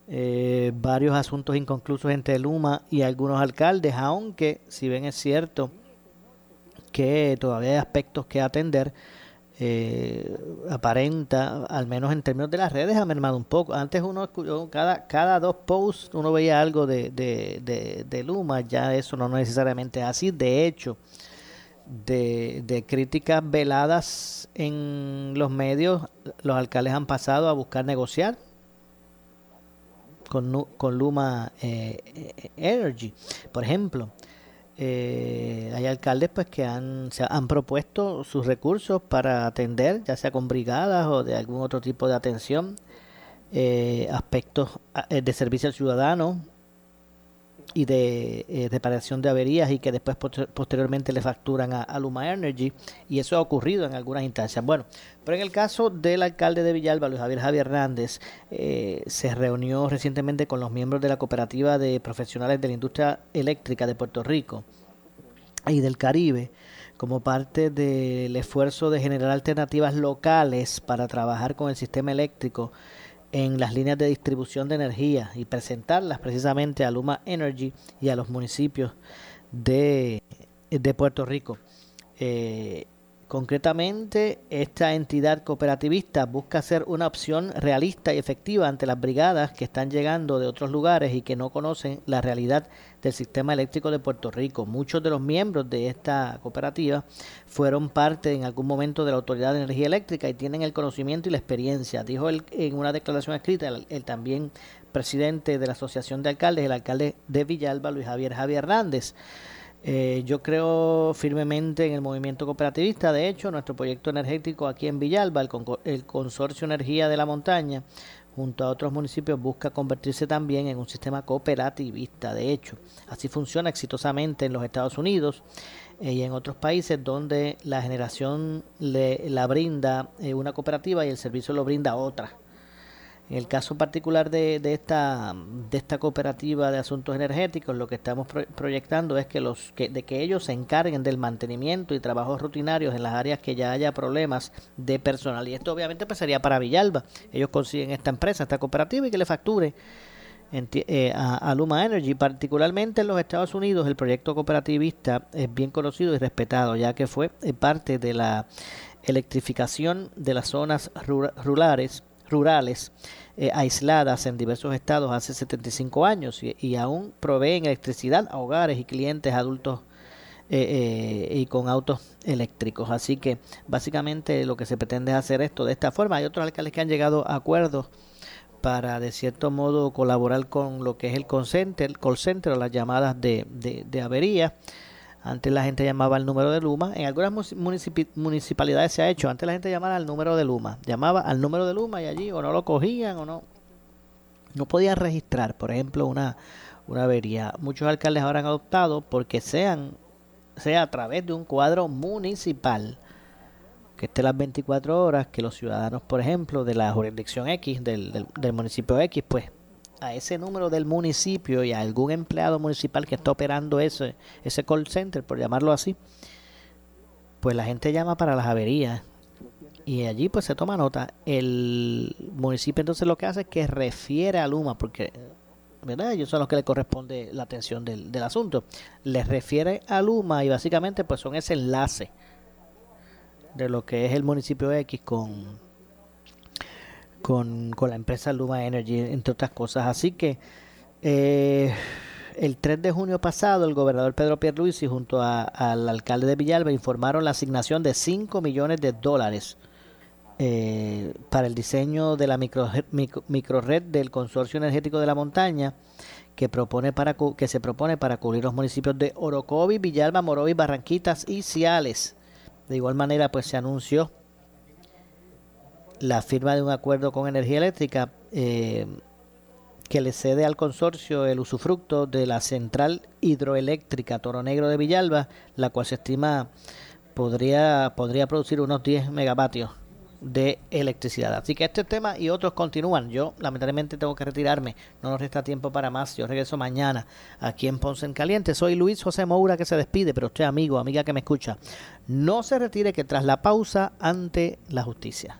[SPEAKER 4] varios asuntos inconclusos entre Luma y algunos alcaldes, aunque si bien es cierto, que todavía hay aspectos que atender. Eh, aparenta, al menos en términos de las redes, ha mermado un poco. Antes uno cada, cada dos posts uno veía algo de, de, de, Luma, ya eso no necesariamente es así. De hecho, de, de, críticas veladas en los medios, los alcaldes han pasado a buscar negociar con, con Luma eh, Energy, por ejemplo. Eh, hay alcaldes pues que han, se han propuesto sus recursos para atender, ya sea con brigadas o de algún otro tipo de atención, eh, aspectos eh, de servicio al ciudadano y de reparación de averías y que después posteriormente le facturan a, Luma Energy y eso ha ocurrido en algunas instancias. Bueno, pero en el caso del alcalde de Villalba, Luis Javier Javier Hernández, se reunió recientemente con los miembros de la cooperativa de profesionales de la industria eléctrica de Puerto Rico y del Caribe como parte del esfuerzo de generar alternativas locales para trabajar con el sistema eléctrico en las líneas de distribución de energía y presentarlas precisamente a Luma Energy y a los municipios de, de Puerto Rico. Eh, Concretamente, esta entidad cooperativista busca ser una opción realista y efectiva ante las brigadas que están llegando de otros lugares y que no conocen la realidad del sistema eléctrico de Puerto Rico. Muchos de los miembros de esta cooperativa fueron parte en algún momento de la Autoridad de Energía Eléctrica y tienen el conocimiento y la experiencia. Dijo él en una declaración escrita, el, también presidente de la Asociación de Alcaldes, el alcalde de Villalba, Luis Javier Javier Hernández. Eh, yo creo firmemente en el movimiento cooperativista. De hecho, nuestro proyecto energético aquí en Villalba, el, Consorcio Energía de la Montaña, junto a otros municipios, busca convertirse también en un sistema cooperativista. De hecho, así funciona exitosamente en los Estados Unidos eh, y en otros países donde la generación le, la brinda eh, una cooperativa y el servicio lo brinda otra. En el caso particular de, de, esta, cooperativa de asuntos energéticos, lo que estamos proyectando es que los que, de que ellos se encarguen del mantenimiento y trabajos rutinarios en las áreas que ya haya problemas de personal. Y esto obviamente pues para Villalba. Ellos consiguen esta empresa, esta cooperativa y que le facture eh, a, Luma Energy. Particularmente en los Estados Unidos el proyecto cooperativista es bien conocido y respetado, ya que fue eh, parte de la electrificación de las zonas rurales rurales eh, aisladas en diversos estados hace 75 años y, aún proveen electricidad a hogares y clientes adultos eh, eh, y con autos eléctricos. Así que básicamente lo que se pretende es hacer esto de esta forma. Hay otros alcaldes que han llegado a acuerdos para de cierto modo colaborar con lo que es el call center, call o las llamadas de, de, de avería antes la gente llamaba al número de Luma. En algunas municipalidades se ha hecho. Antes la gente llamaba al número de Luma. Llamaba al número de Luma y allí o no lo cogían o no. No podían registrar, por ejemplo, una, una avería. Muchos alcaldes ahora han adoptado porque sean, sea a través de un cuadro municipal que esté las 24 horas, que los ciudadanos, por ejemplo, de la jurisdicción X, del, del, del municipio X, pues a ese número del municipio y a algún empleado municipal que está operando ese, ese call center, por llamarlo así, pues la gente llama para las averías y allí pues se toma nota. El municipio entonces lo que hace es que refiere a Luma, porque ¿verdad? ellos son los que le corresponde la atención del, del asunto. Les refiere a Luma y básicamente pues son ese enlace de lo que es el municipio X con con, la empresa Luma Energy, entre otras cosas. Así que eh, el 3 de junio pasado, el gobernador Pedro Pierluisi junto al alcalde de Villalba informaron la asignación de 5 millones de dólares eh, para el diseño de la microred micro, del Consorcio Energético de la Montaña que, propone para, que se propone para cubrir los municipios de Orocovi, Villalba, Morovi, Barranquitas y Ciales. De igual manera, pues se anunció la firma de un acuerdo con energía eléctrica eh, que le cede al consorcio el usufructo de la central hidroeléctrica Toro Negro de Villalba, la cual se estima podría, podría producir unos 10 megavatios de electricidad. Así que este tema y otros continúan. Yo lamentablemente tengo que retirarme. No nos resta tiempo para más. Yo regreso mañana aquí en Ponce en Caliente. Soy Luis José Moura que se despide, pero usted amigo, amiga que me escucha, no se retire que tras la pausa ante la justicia.